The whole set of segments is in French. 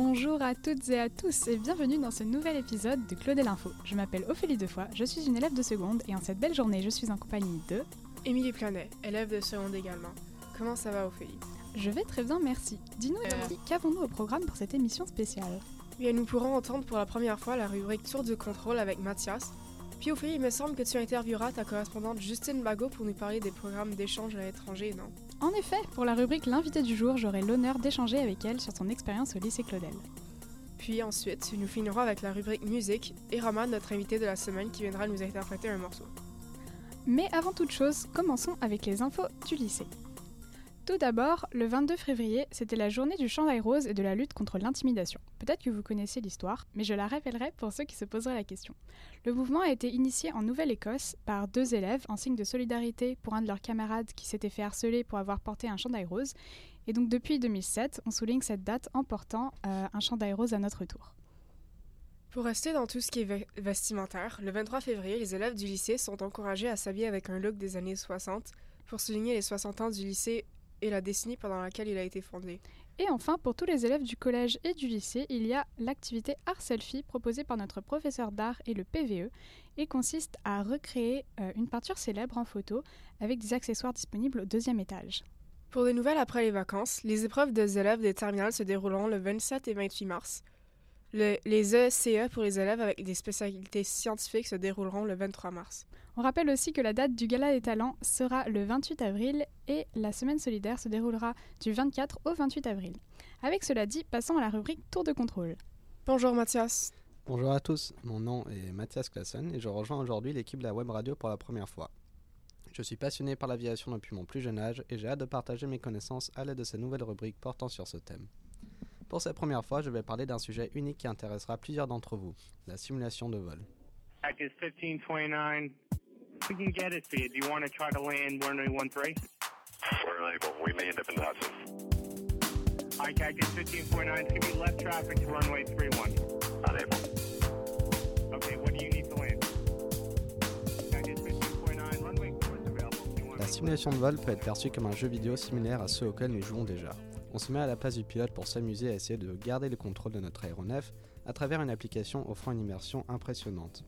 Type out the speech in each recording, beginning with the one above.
Bonjour à toutes et à tous et bienvenue dans ce nouvel épisode de Claudel Info. Je m'appelle Ophélie Defoy, je suis une élève de seconde et en cette belle journée je suis en compagnie de... Émilie Planet, élève de seconde également. Comment ça va Ophélie? Je vais très bien, merci. Dis-nous, Euh. qu'avons-nous au programme pour cette émission spéciale? Bien, nous pourrons entendre pour la première fois la rubrique Tour de contrôle avec Mathias. Puis Ophélie, il me semble que tu intervieweras ta correspondante Justine Bagot pour nous parler des programmes d'échange à l'étranger, non? En effet, pour la rubrique L'invité du jour, j'aurai l'honneur d'échanger avec elle sur son expérience au lycée Claudel. Puis ensuite, nous finirons avec la rubrique musique et Roman, notre invité de la semaine, qui viendra nous interpréter un morceau. Mais avant toute chose, commençons avec les infos du lycée. Tout d'abord, le 22 février, c'était la journée du chandail rose et de la lutte contre l'intimidation. Peut-être que vous connaissez l'histoire, mais je la révélerai pour ceux qui se poseraient la question. Le mouvement a été initié en Nouvelle-Écosse par deux élèves en signe de solidarité pour un de leurs camarades qui s'était fait harceler pour avoir porté un chandail rose. Et donc depuis 2007, on souligne cette date en portant euh, un chandail rose à notre tour. Pour rester dans tout ce qui est ve- vestimentaire, le 23 février, les élèves du lycée sont encouragés à s'habiller avec un look des années 60 pour souligner les 60 ans du lycée et la décennie pendant laquelle il a été fondé. Et enfin, pour tous les élèves du collège et du lycée, il y a l'activité Art Selfie proposée par notre professeur d'art et le PVE et consiste à recréer euh, une peinture célèbre en photo avec des accessoires disponibles au deuxième étage. Pour des nouvelles après les vacances, les épreuves des élèves des terminales se dérouleront le 27 et 28 mars. Le- les ECE pour les élèves avec des spécialités scientifiques se dérouleront le 23 mars. On rappelle aussi que la date du Gala des Talents sera le 28 avril et la Semaine solidaire se déroulera du 24 au 28 avril. Avec cela dit, passons à la rubrique Tour de contrôle. Bonjour Mathias. Bonjour à tous, mon nom est Mathias Klassen et je rejoins aujourd'hui l'équipe de la web radio pour la première fois. Je suis passionné par l'aviation depuis mon plus jeune âge et j'ai hâte de partager mes connaissances à l'aide de cette nouvelle rubrique portant sur ce thème. Pour cette première fois, je vais parler d'un sujet unique qui intéressera plusieurs d'entre vous, la simulation de vol. Cactus 1529. We can get it for you. Do you want to try to land runway 13? We're unable. We may end up in Hudson. Hi, Cactus 1529. It's going to be left traffic to runway 31. Unable. Okay, what do you need to land? Cactus 1529. Runway 4 is available. Do you want La simulation de vol peut être perçue comme un jeu vidéo similaire à ceux auxquels nous jouons déjà. On se met à la place du pilote pour s'amuser à essayer de garder le contrôle de notre aéronef à travers une application offrant une immersion impressionnante.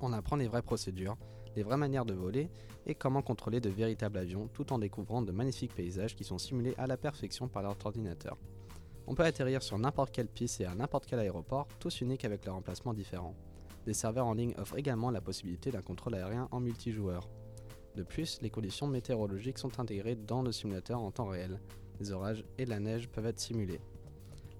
On apprend les vraies procédures, les vraies manières de voler et comment contrôler de véritables avions tout en découvrant de magnifiques paysages qui sont simulés à la perfection par leur ordinateur. On peut atterrir sur n'importe quelle piste et à n'importe quel aéroport, tous uniques avec leur emplacement différent. Des serveurs en ligne offrent également la possibilité d'un contrôle aérien en multijoueur. De plus, les conditions météorologiques sont intégrées dans le simulateur en temps réel. Les orages et la neige peuvent être simulés.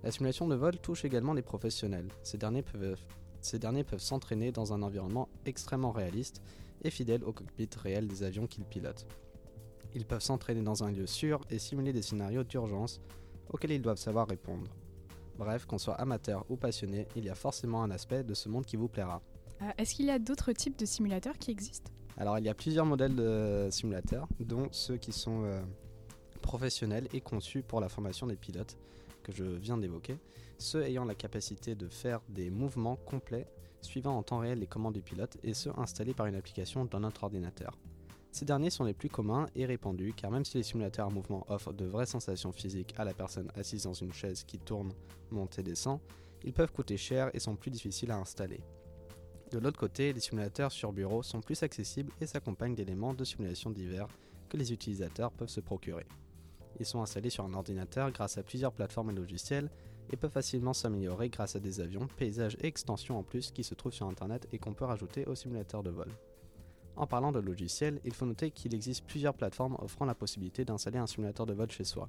La simulation de vol touche également les professionnels. Ces derniers peuvent, ces derniers peuvent s'entraîner dans un environnement extrêmement réaliste et fidèle au cockpit réel des avions qu'ils pilotent. Ils peuvent s'entraîner dans un lieu sûr et simuler des scénarios d'urgence auxquels ils doivent savoir répondre. Bref, qu'on soit amateur ou passionné, il y a forcément un aspect de ce monde qui vous plaira. Euh, Est-ce qu'il y a d'autres types de simulateurs qui existent? Alors, il y a plusieurs modèles de simulateurs, dont ceux qui sont euh, professionnels et conçus pour la formation des pilotes que je viens d'évoquer, ceux ayant la capacité de faire des mouvements complets suivant en temps réel les commandes du pilote et ceux installés par une application dans notre ordinateur. Ces derniers sont les plus communs et répandus car même si les simulateurs à mouvement offrent de vraies sensations physiques à la personne assise dans une chaise qui tourne, monte et descend, ils peuvent coûter cher et sont plus difficiles à installer. De l'autre côté, les simulateurs sur bureau sont plus accessibles et s'accompagnent d'éléments de simulation divers que les utilisateurs peuvent se procurer. Ils sont installés sur un ordinateur grâce à plusieurs plateformes et logiciels et peuvent facilement s'améliorer grâce à des avions, paysages et extensions en plus qui se trouvent sur Internet et qu'on peut rajouter au simulateur de vol. En parlant de logiciels, il faut noter qu'il existe plusieurs plateformes offrant la possibilité d'installer un simulateur de vol chez soi.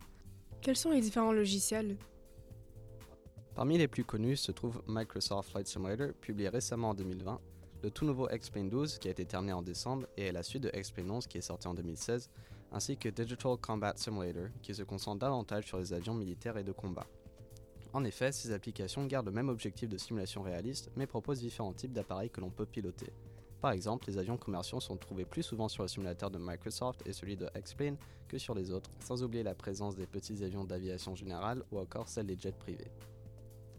Quels sont les différents logiciels? Parmi les plus connus se trouve Microsoft Flight Simulator, publié récemment en 2020, le tout nouveau X-Plane 12 qui a été terminé en décembre et la suite de X-Plane 11 qui est sorti en 2016, ainsi que Digital Combat Simulator qui se concentre davantage sur les avions militaires et de combat. En effet, ces applications gardent le même objectif de simulation réaliste mais proposent différents types d'appareils que l'on peut piloter. Par exemple, les avions commerciaux sont trouvés plus souvent sur le simulateur de Microsoft et celui de X-Plane que sur les autres, sans oublier la présence des petits avions d'aviation générale ou encore celle des jets privés.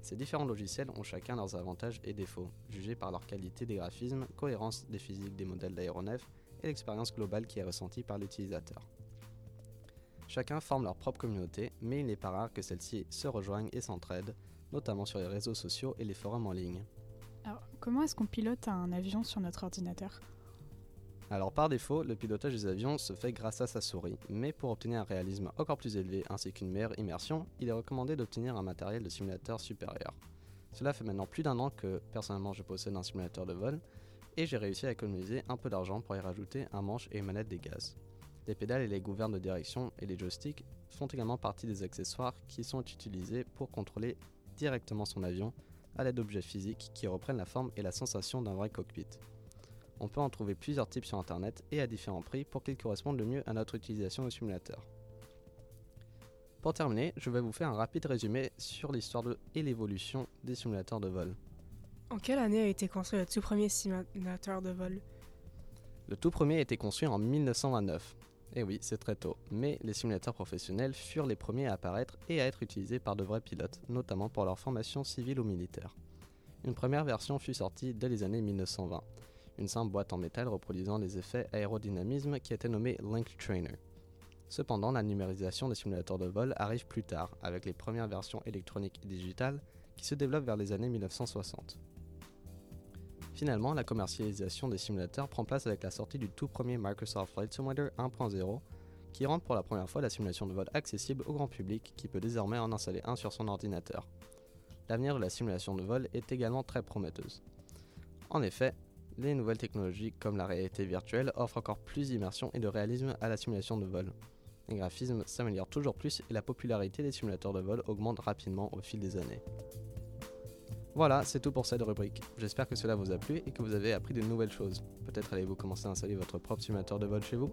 Ces différents logiciels ont chacun leurs avantages et défauts, jugés par leur qualité des graphismes, cohérence des physiques des modèles d'aéronefs et l'expérience globale qui est ressentie par l'utilisateur. Chacun forme leur propre communauté, mais il n'est pas rare que celles-ci se rejoignent et s'entraident notamment sur les réseaux sociaux et les forums en ligne. Alors, comment est-ce qu'on pilote un avion sur notre ordinateur? Alors par défaut, le pilotage des avions se fait grâce à sa souris, mais pour obtenir un réalisme encore plus élevé ainsi qu'une meilleure immersion, il est recommandé d'obtenir un matériel de simulateur supérieur. Cela fait maintenant plus d'un an que personnellement je possède un simulateur de vol, et j'ai réussi à économiser un peu d'argent pour y rajouter un manche et une manette des gaz. Les pédales et les gouvernes de direction et les joysticks font également partie des accessoires qui sont utilisés pour contrôler directement son avion à l'aide d'objets physiques qui reprennent la forme et la sensation d'un vrai cockpit. On peut en trouver plusieurs types sur internet et à différents prix pour qu'ils correspondent le mieux à notre utilisation au simulateur. Pour terminer, je vais vous faire un rapide résumé sur l'histoire et l'évolution des simulateurs de vol. En quelle année a été construit le tout premier simulateur de vol? Le tout premier a été conçu en 1929. Et oui, c'est très tôt, mais les simulateurs professionnels furent les premiers à apparaître et à être utilisés par de vrais pilotes, notamment pour leur formation civile ou militaire. Une première version fut sortie dès les années 1920, une simple boîte en métal reproduisant les effets aérodynamisme qui était nommée Link Trainer. Cependant, la numérisation des simulateurs de vol arrive plus tard, avec les premières versions électroniques et digitales qui se développent vers les années 1960. Finalement, la commercialisation des simulateurs prend place avec la sortie du tout premier Microsoft Flight Simulator 1.0, qui rend pour la première fois la simulation de vol accessible au grand public qui peut désormais en installer un sur son ordinateur. L'avenir de la simulation de vol est également très prometteuse. En effet, les nouvelles technologies comme la réalité virtuelle offrent encore plus d'immersion et de réalisme à la simulation de vol. Les graphismes s'améliorent toujours plus et la popularité des simulateurs de vol augmente rapidement au fil des années. Voilà, c'est tout pour cette rubrique. J'espère que cela vous a plu et que vous avez appris de nouvelles choses. Peut-être allez-vous commencer à installer votre propre simulateur de vol chez vous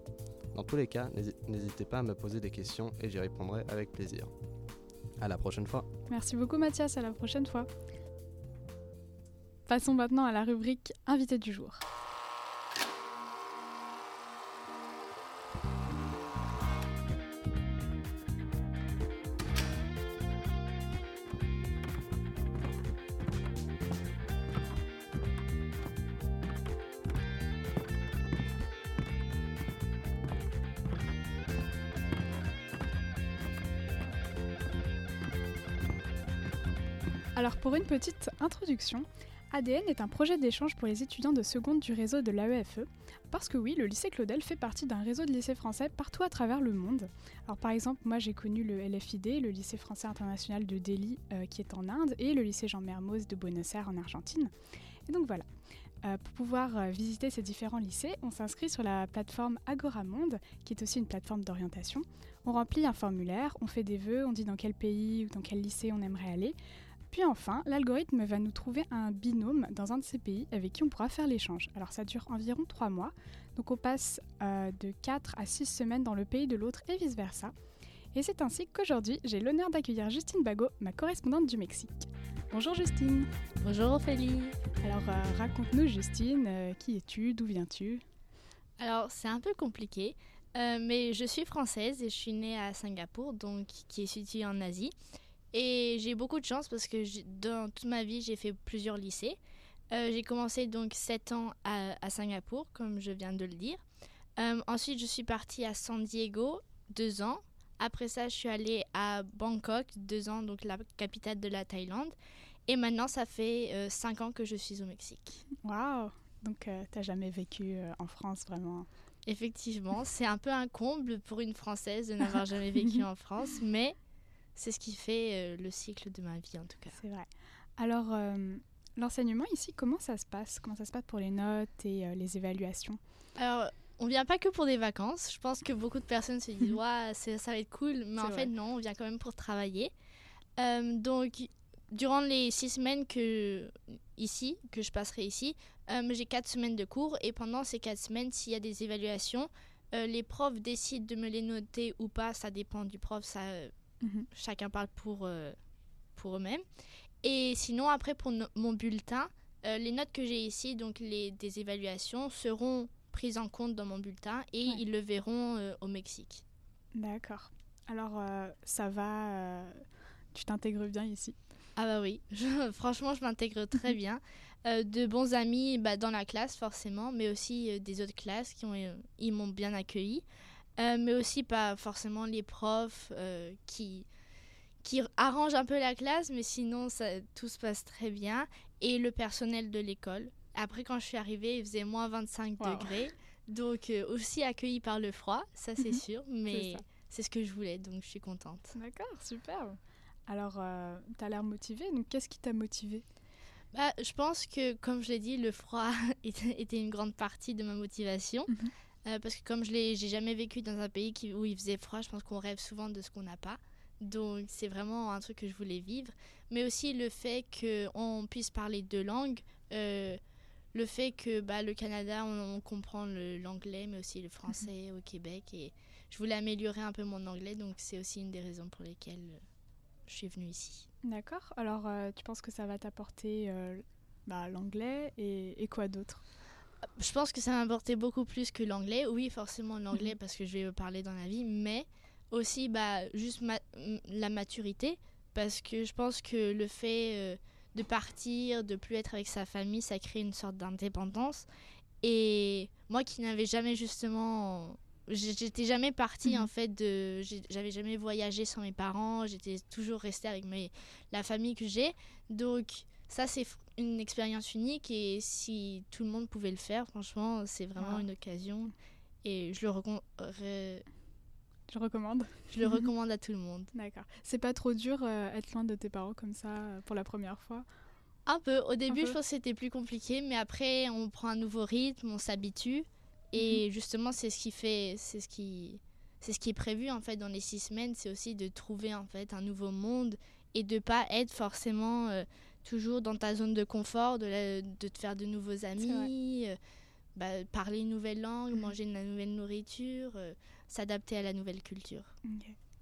Dans tous les cas, n'hési- n'hésitez pas à me poser des questions et j'y répondrai avec plaisir. À la prochaine fois. Merci beaucoup Mathias, à la prochaine fois. Passons maintenant à la rubrique Invité du jour. Alors pour une petite introduction, ADN est un projet d'échange pour les étudiants de seconde du réseau de l'AEFE, parce que oui, le lycée Claudel fait partie d'un réseau de lycées français partout à travers le monde. Alors par exemple, moi j'ai connu le LFID, le lycée français international de Delhi euh, qui est en Inde, et le lycée Jean Mermoz de Buenos Aires en Argentine. Et donc voilà. Euh, pour pouvoir euh, visiter ces différents lycées, on s'inscrit sur la plateforme Agoramonde, qui est aussi une plateforme d'orientation. On remplit un formulaire, on fait des vœux, on dit dans quel pays ou dans quel lycée on aimerait aller. Puis enfin, l'algorithme va nous trouver un binôme dans un de ces pays avec qui on pourra faire l'échange. Alors ça dure environ 3 mois, donc on passe euh, de 4 à 6 semaines dans le pays de l'autre et vice-versa. Et c'est ainsi qu'aujourd'hui, j'ai l'honneur d'accueillir Justine Bago, ma correspondante du Mexique. Bonjour Justine Bonjour Ophélie. Alors euh, raconte-nous Justine, euh, qui es-tu, d'où viens-tu? Alors c'est un peu compliqué, euh, mais je suis française et je suis née à Singapour, donc qui est située en Asie. Et j'ai beaucoup de chance parce que dans toute ma vie j'ai fait plusieurs lycées. Euh, j'ai commencé donc 7 ans à, à Singapour, comme je viens de le dire. Euh, ensuite je suis partie à San Diego, 2 ans. Après ça je suis allée à Bangkok, 2 ans, donc la capitale de la Thaïlande. Et maintenant ça fait 5 ans que je suis au Mexique. Waouh Donc euh, t'as jamais vécu euh, en France vraiment? Effectivement, c'est un peu un comble pour une Française de n'avoir jamais vécu en France, mais c'est ce qui fait euh, le cycle de ma vie en tout cas. C'est vrai. Alors, euh, l'enseignement ici, comment ça se passe? Comment ça se passe pour les notes et euh, les évaluations? Alors, on vient pas que pour des vacances. Je pense que beaucoup de personnes se disent ouais, c'est- ça va être cool, mais en vrai. fait non, on vient quand même pour travailler. Euh, donc, durant les six semaines que ici, que je passerai ici, j'ai quatre semaines de cours et pendant ces quatre semaines, s'il y a des évaluations, les profs décident de me les noter ou pas. Ça dépend du prof. Ça, Mhm. chacun parle pour euh, pour eux-mêmes. Et sinon, après pour no- mon bulletin, euh, les notes que j'ai ici, donc les des évaluations, seront prises en compte dans mon bulletin et Ouais. ils le verront euh, au Mexique. D'accord. Alors, ça va Tu t'intègres bien ici? Ah bah oui, Je- franchement, je m'intègre très bien. De bons amis bah, dans la classe, forcément, mais aussi des autres classes qui ont, ils m'ont bien accueilli. Euh, mais aussi pas forcément les profs euh, qui, qui arrange un peu la classe, mais sinon ça, tout se passe très bien. Et le personnel de l'école. Après, quand je suis arrivée, il faisait moins 25 Wow. degrés. Donc euh, aussi accueilli par le froid, ça c'est Mhm. sûr. Mais c'est ce que je voulais, donc je suis contente. D'accord, super. Alors, euh, t'as l'air motivé, donc qu'est-ce qui t'a motivé Bah, je pense que, comme je l'ai dit, le froid était était une grande partie de ma motivation. Mhm. Euh, parce que comme je j'ai jamais vécu dans un pays qui- où il faisait froid, je pense qu'on rêve souvent de ce qu'on n'a pas. Donc c'est vraiment un truc que je voulais vivre. Mais aussi le fait qu'on puisse parler deux langues. euh, le fait que bah, le Canada, on, on comprend l'anglais, mais aussi le français au Québec. Et je voulais améliorer un peu mon anglais, donc c'est aussi une des raisons pour lesquelles euh, je suis venue ici. D'accord. Alors, euh, tu penses que ça va t'apporter bah, l'anglais et, et quoi d'autre? Je pense que ça m'a apporté beaucoup plus que l'anglais. Oui, forcément l'anglais parce que je vais le parler dans la vie, mais aussi bah, juste ma- m- la maturité parce que je pense que le fait euh, de partir, de plus être avec sa famille, ça crée une sorte d'indépendance. Et moi qui n'avais jamais justement... J'étais jamais partie Mhm. en fait de... J'avais jamais voyagé sans mes parents, j'étais toujours restée avec mes, la famille que j'ai. Donc ça c'est une expérience unique et si tout le monde pouvait le faire, franchement c'est vraiment Wow. une occasion. Et je le, recon- re- Je recommande. je le recommande à tout le monde. D'accord. C'est pas trop dur euh, être loin de tes parents comme ça euh, pour la première fois? Un peu. Au début, peu. je pense que c'était plus compliqué, mais après, on prend un nouveau rythme, on s'habitue. Et justement, c'est ce qui fait, c'est ce qui, c'est ce qui est prévu en fait dans les six semaines, c'est aussi de trouver en fait un nouveau monde et de pas être forcément euh, toujours dans ta zone de confort, de, la- de te faire de nouveaux amis, euh, bah, parler une nouvelle langue, Mhm. manger de la nouvelle nourriture, euh, s'adapter à la nouvelle culture.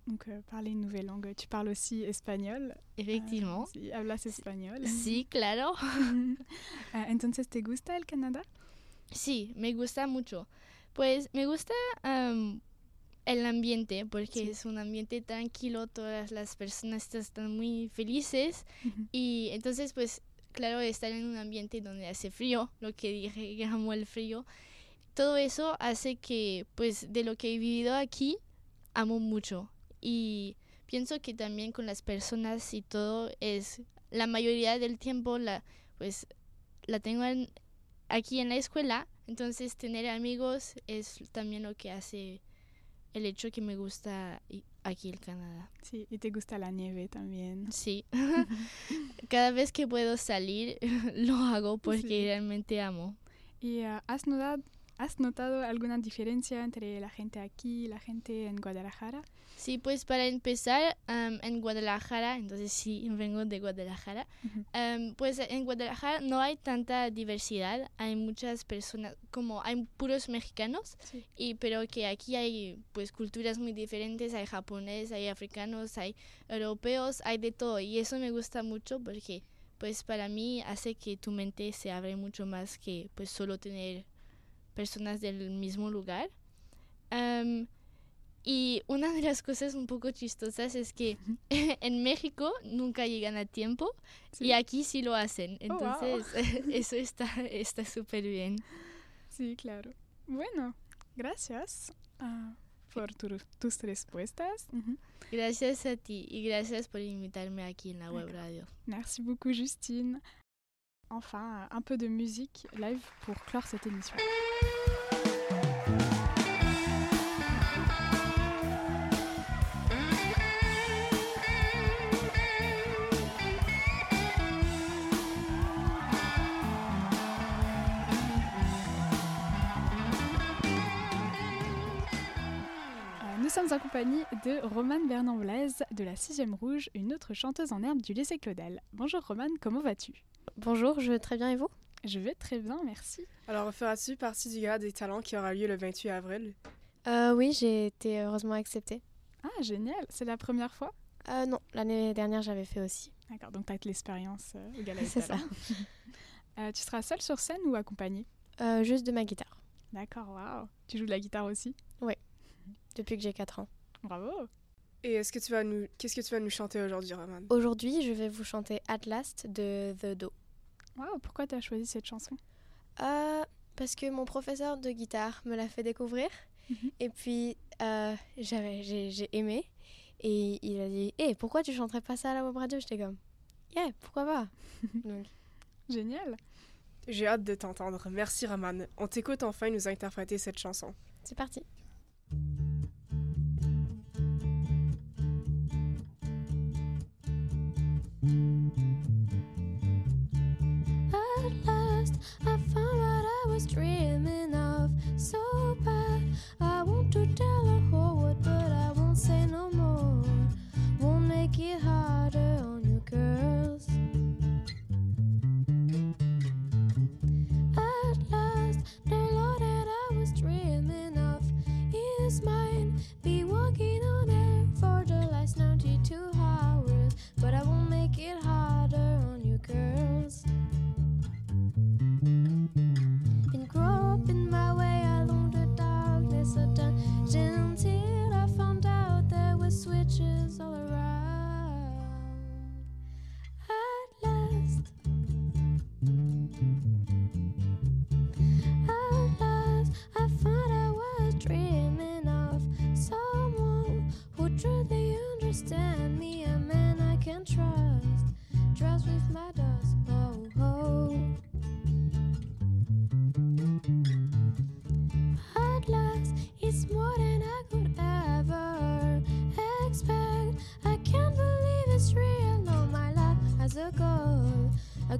Donc, euh, parler une nouvelle langue. Tu parles aussi espagnol. Effectivement. Si hablas espagnol. Sí, claro. Entonces, ¿te gusta el Canadá? Sí, me gusta mucho. Pues me gusta el ambiente, porque Sí. es un ambiente tranquilo, todas las personas están muy felices y entonces pues claro, estar en un ambiente donde hace frío, lo que dije, que amo el frío, todo eso hace que pues de lo que he vivido aquí, amo mucho y pienso que también con las personas y todo es la mayoría del tiempo la pues la tengo en- aquí en la escuela entonces tener amigos es también lo que hace el hecho que me gusta aquí el Canadá Sí, y te gusta la nieve también. sí cada vez que puedo salir lo hago porque Sí. realmente amo ¿Y ah, has, notado, has notado alguna diferencia entre la gente aquí y la gente en Guadalajara? Sí, pues para empezar, am, en Guadalajara, entonces sí, vengo de Guadalajara, Ujú. am, pues en Guadalajara no hay tanta diversidad, hay muchas personas, como hay puros mexicanos, Sí. y pero que aquí hay pues culturas muy diferentes, hay japoneses, hay africanos, hay europeos, hay de todo, y eso me gusta mucho porque pues para mí hace que tu mente se abre mucho más que pues solo tener personas del mismo lugar. Am, y una de las cosas un poco chistosas es que en México nunca llegan a tiempo Sí. y aquí sí lo hacen. Oh, wow. Entonces, eso está está súper bien. Sí, claro. Bueno, gracias ah, por tu- tus respuestas. Gracias a ti y gracias por invitarme aquí en la web radio. Merci beaucoup, Justine. Enfin, un peu de musique live pour clore cette émission. Euh, Nous sommes en compagnie de Romane Bernand-Blaise de la 6ème Rouge, une autre chanteuse en herbe du lycée Claudel. Bonjour Romane, comment vas-tu? Bonjour, je vais très bien et vous? Je vais très bien, merci. Alors, feras-tu partie du gala des talents qui aura lieu le 28 avril? Euh, Oui, j'ai été heureusement acceptée. Ah, génial, c'est la première fois? Euh, non, l'année dernière j'avais fait aussi. D'accord, donc tu as de l'expérience euh, au gala des C'est ça. talents. Euh, tu seras seule sur scène ou accompagnée? Euh, juste de ma guitare, D'accord, waouh. Tu joues de la guitare aussi? Depuis que j'ai 4 ans. Bravo. Et est-ce que tu vas nous, qu'est-ce que tu vas nous chanter aujourd'hui, Roman? Aujourd'hui, je vais vous chanter Atlas de The Do. Pourquoi tu as choisi cette chanson? Euh, parce que mon professeur de guitare me l'a fait découvrir. Mhm. Et puis, euh, j'avais, j'ai, j'ai aimé. Et il a dit Hé, pourquoi tu chanterais pas ça à la web radio? J'étais comme Yeah, pourquoi pas? Donc, Génial. J'ai hâte de t'entendre. Merci, Roman. On t'écoute enfin nous interpréter cette chanson. c'est parti. Is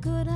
good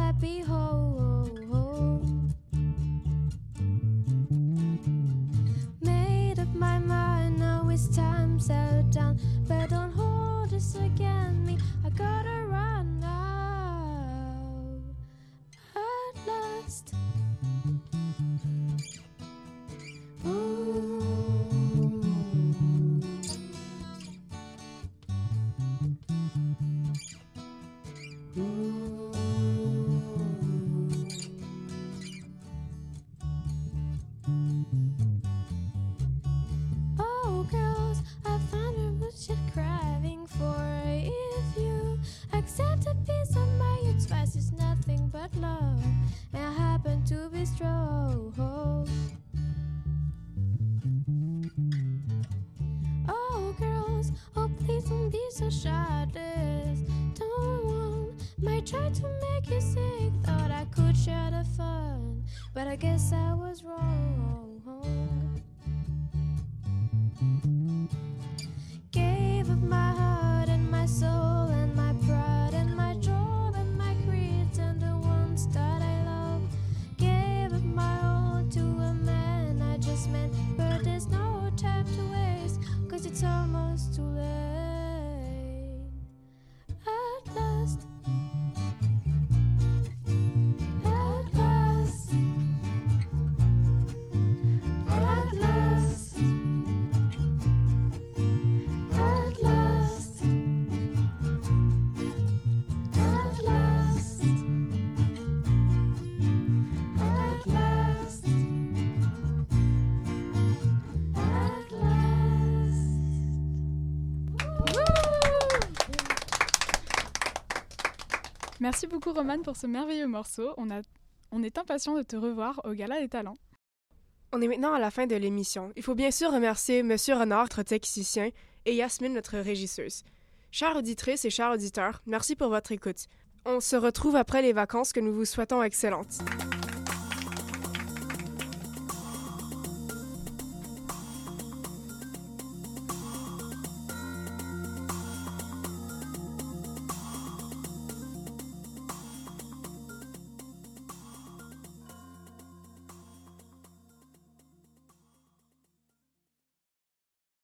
so shirtless. Don't want, might try to make you sick. Thought I could share the fun, but I guess I was wrong. Merci beaucoup Roman pour ce merveilleux morceau. On est impatient de te revoir au Gala des Talents. On est maintenant à la fin de l'émission. Il faut bien sûr remercier Monsieur Renard, notre technicien, et Yasmine, notre régisseuse. Chères auditrices et chers auditeurs, merci pour votre écoute. On se retrouve après les vacances que nous vous souhaitons excellentes.